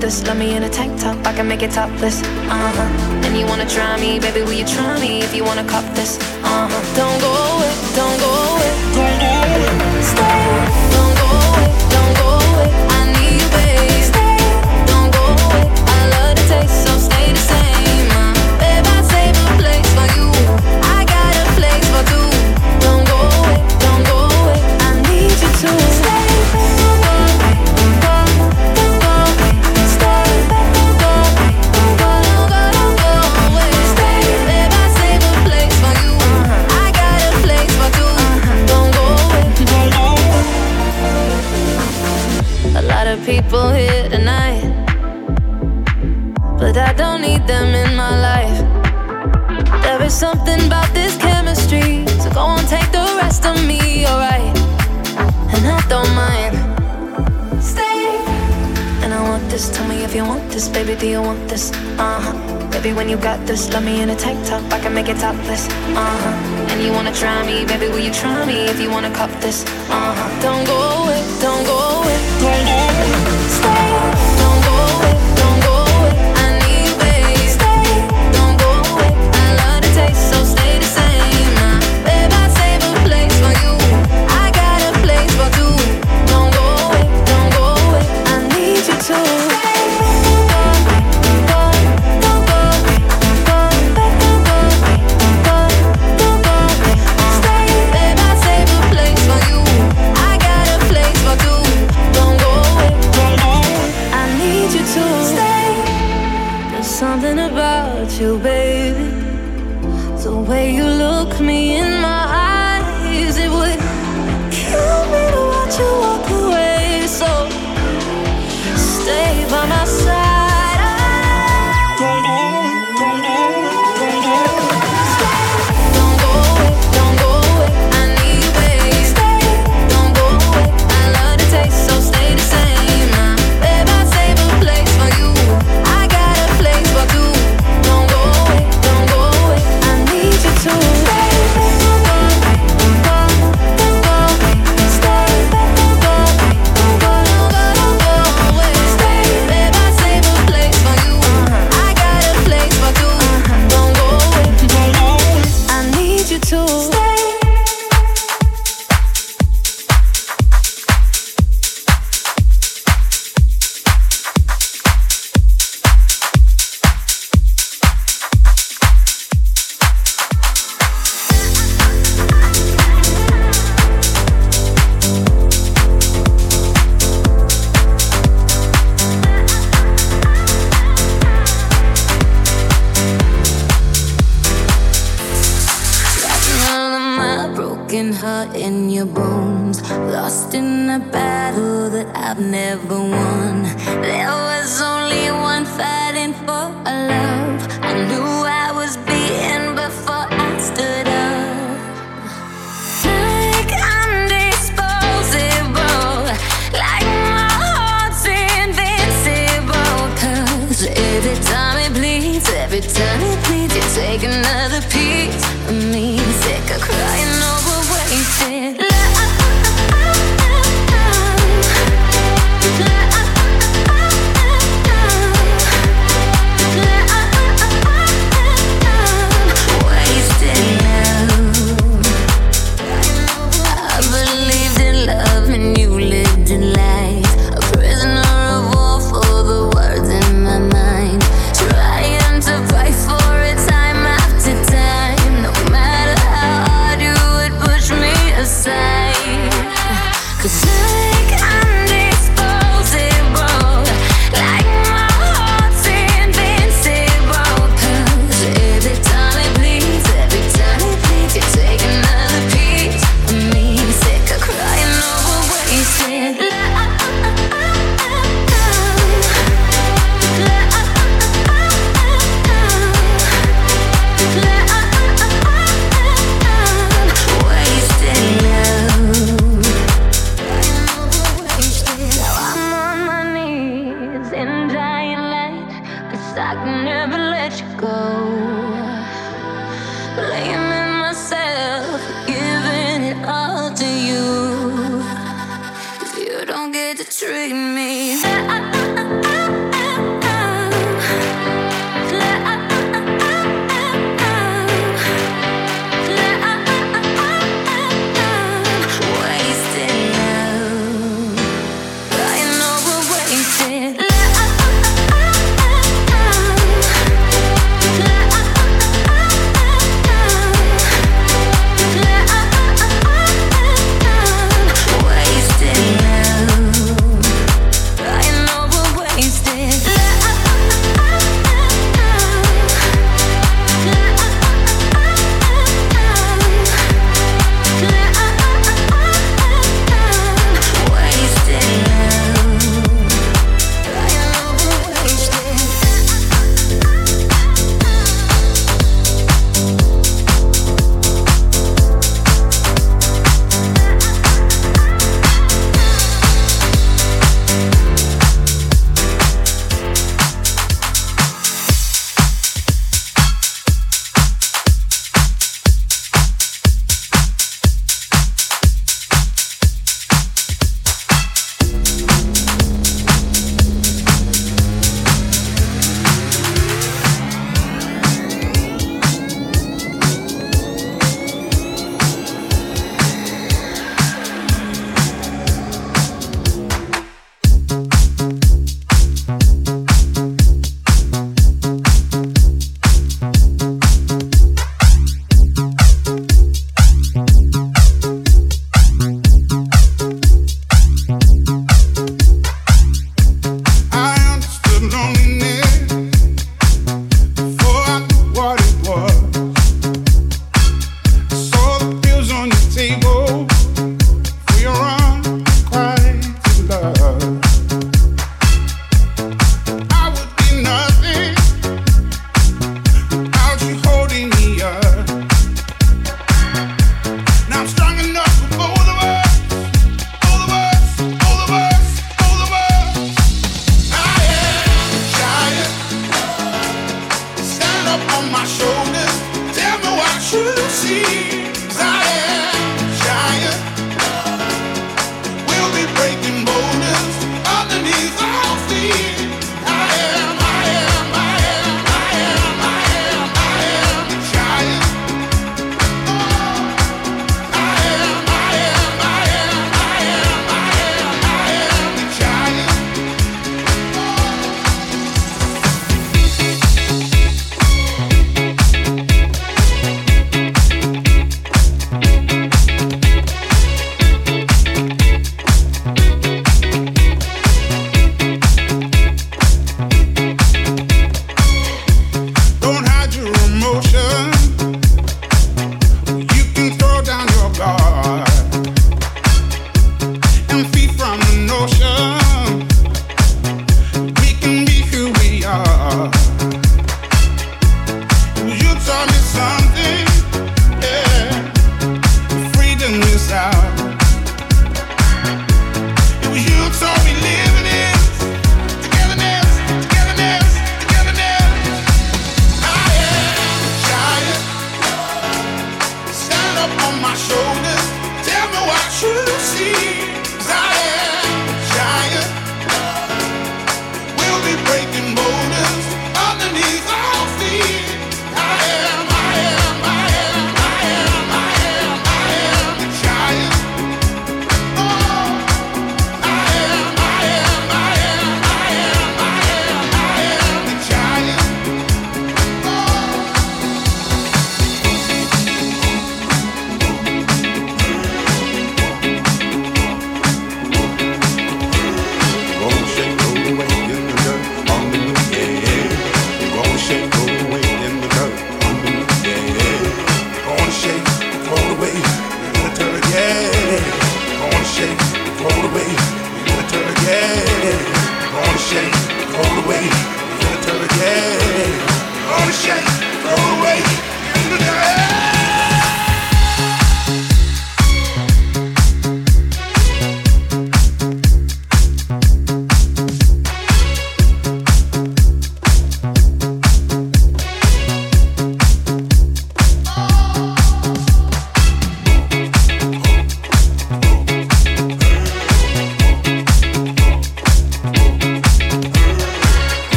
This, love me in a tank top, I can make it topless. Uh huh. And you wanna try me, baby, will you try me if you wanna cop this? Uh huh. Don't go away, don't go away, people here tonight. But I don't need them in my life. There is something about this this, tell me if you want this, baby, do you want this? Uh huh. Baby, when you got this, love me in a tank top, I can make it topless. Uh huh. And you wanna try me, baby, will you try me if you wanna cop this? Uh huh. Don't go away, don't go away, don't go away. Stay.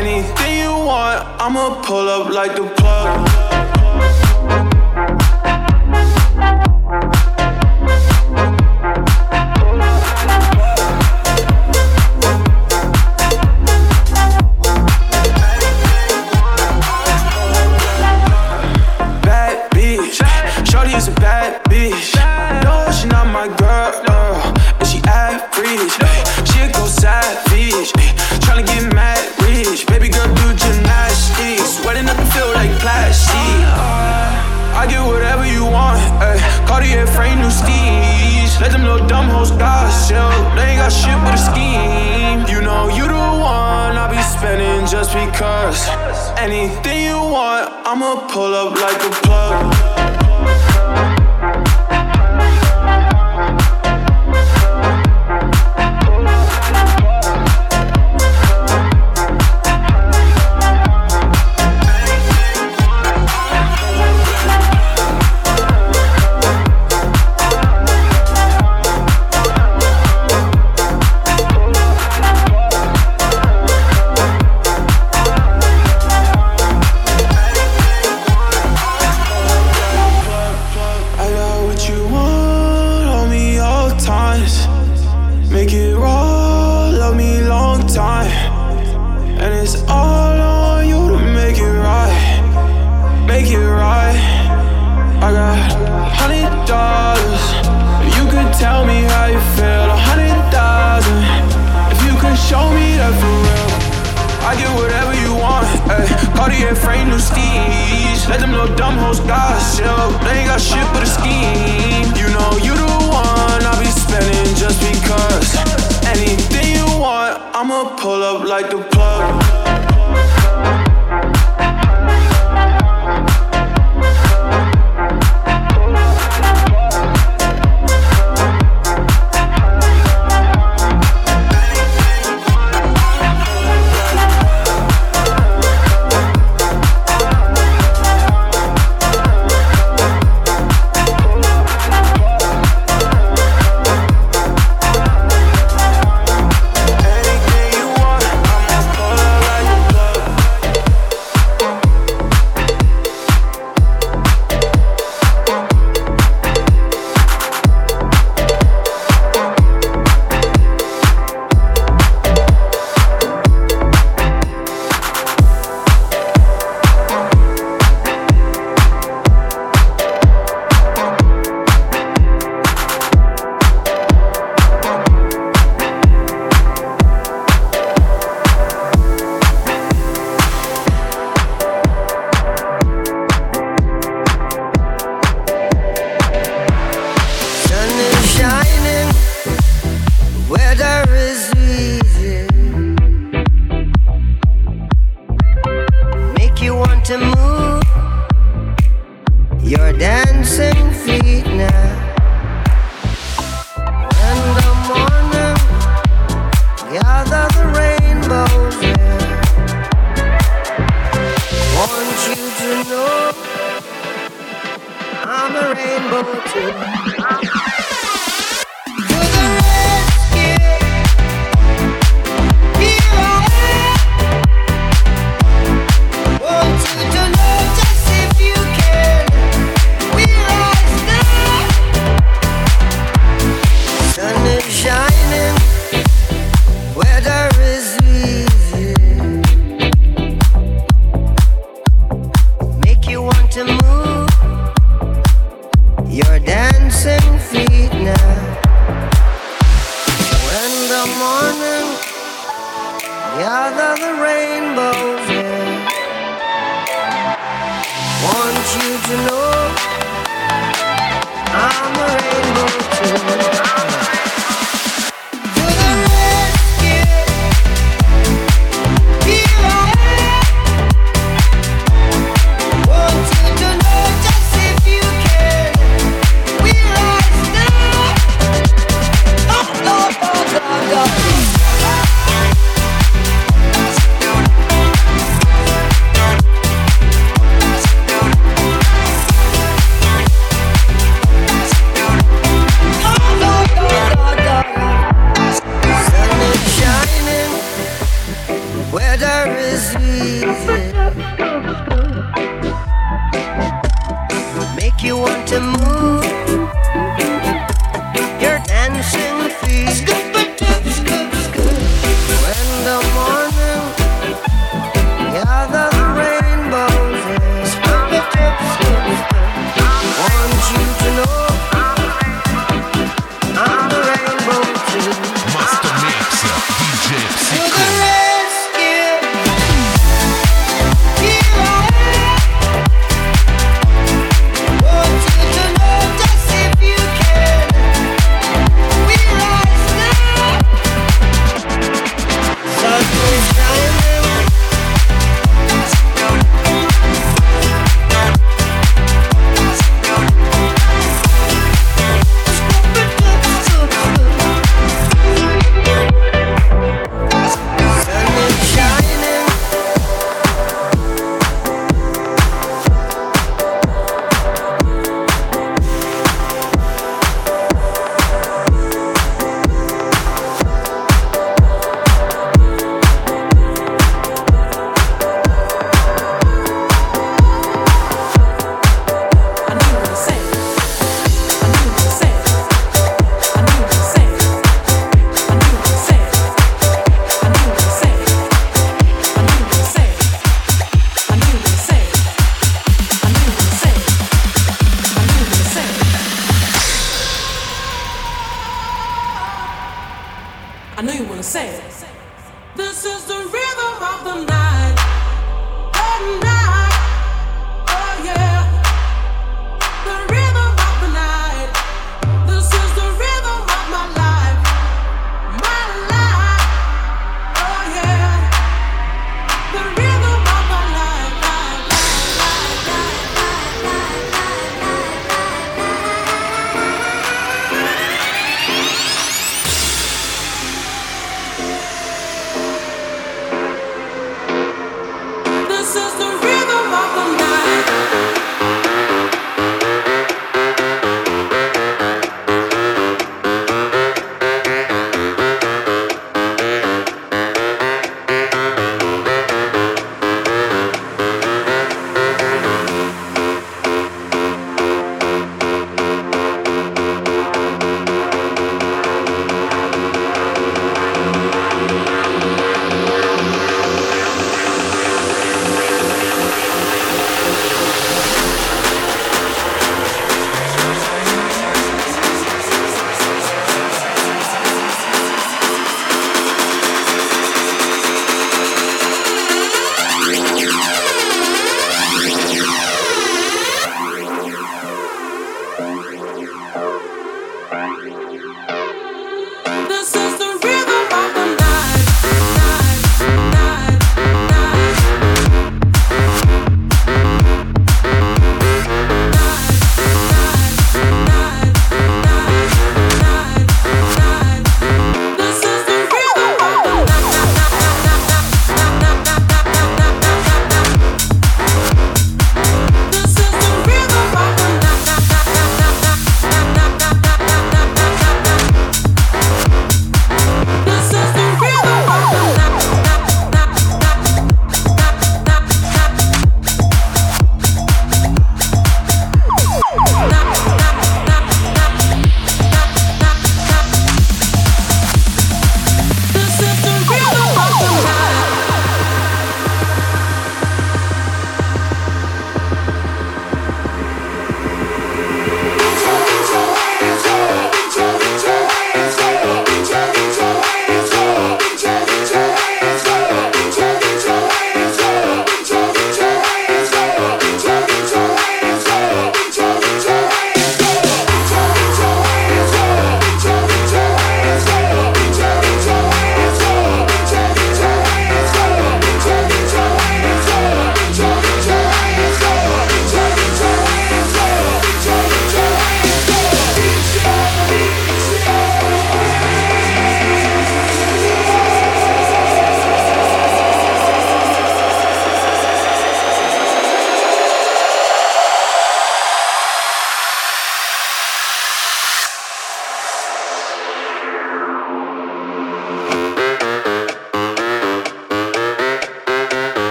Anything you want, I'ma pull up like the plug. I'ma pull up like a plug. afraid no steeds. Let them know dumb hoes gossip. They ain't got shit but a scheme. You know you the one I'll be spending just because. Anything you want, I'ma pull up like the plug. rainbow too.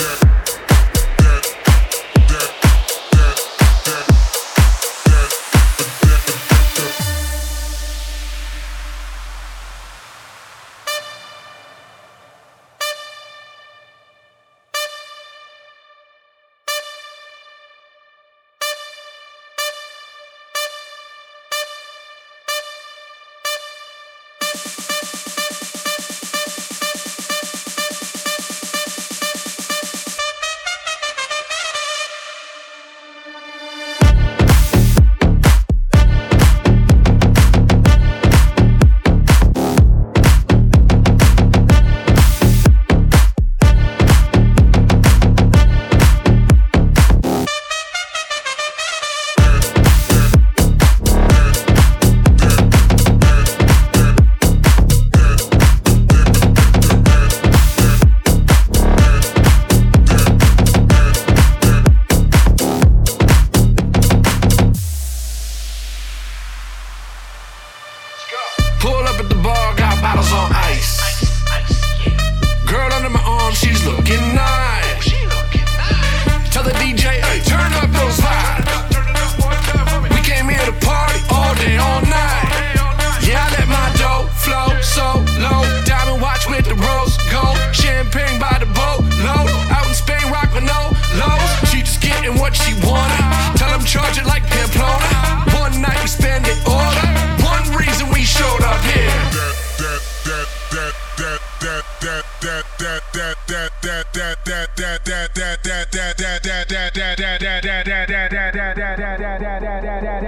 Master.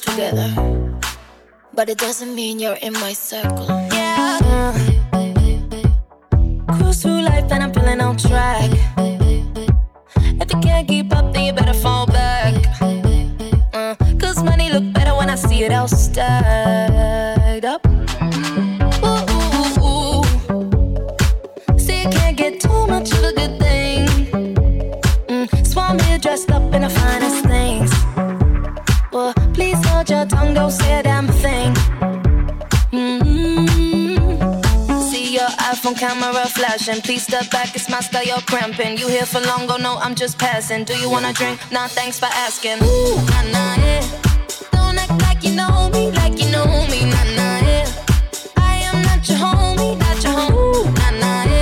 can together, but it doesn't mean you're in my circle. Yeah. Cruise through life and I'm feeling on track. If you can't keep up, then you better fall back. Uh, Cause money look better when I see it all stacked up. See, you can't get too much of a good thing. Mm, Swan here dressed up in the finest things. Hold your tongue, don't say a damn thing. Mm-hmm. See your iPhone camera flashing. Please step back, it's my style, you're cramping. You here for long, go no, I'm just passing. Do you wanna drink? Nah, thanks for asking. Ooh, nah, nah, yeah. Don't act like you know me, like you know me, nah, nah, yeah. I am not your homie, not your homie, nah, nah, yeah.